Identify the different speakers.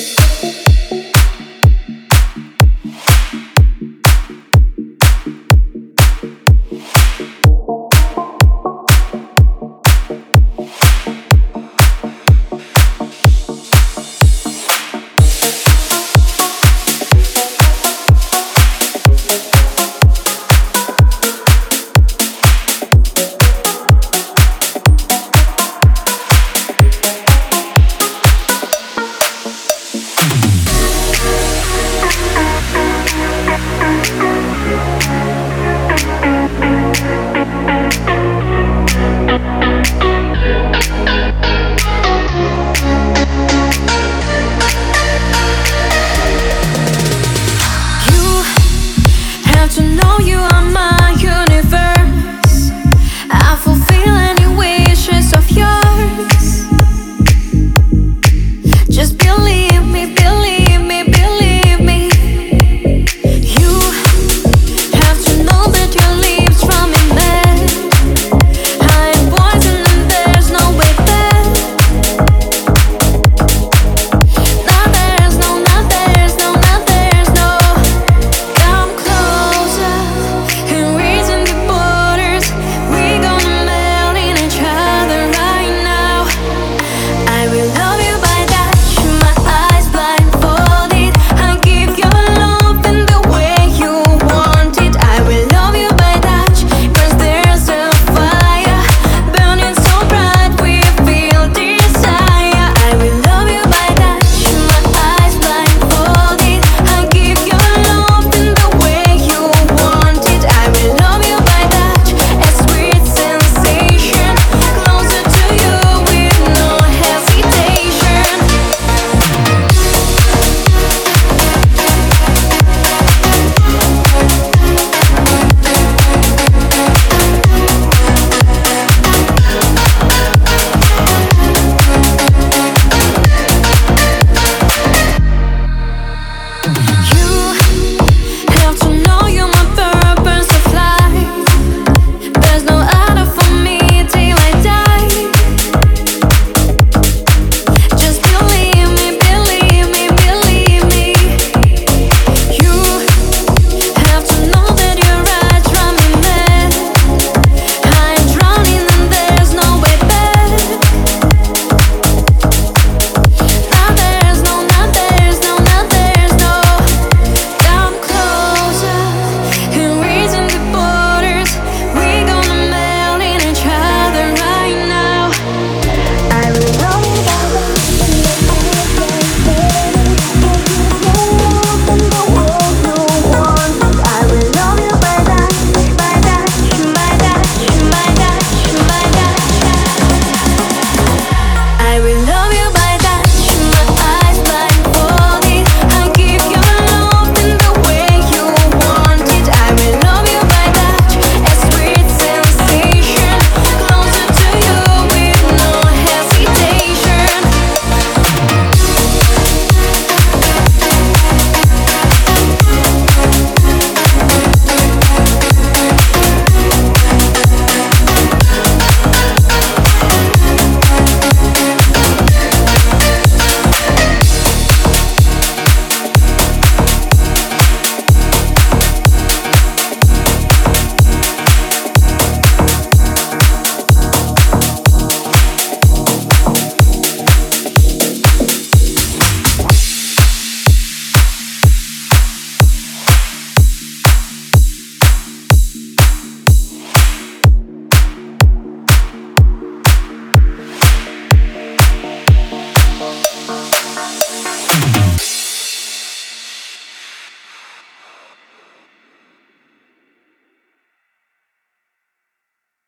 Speaker 1: Thank you. you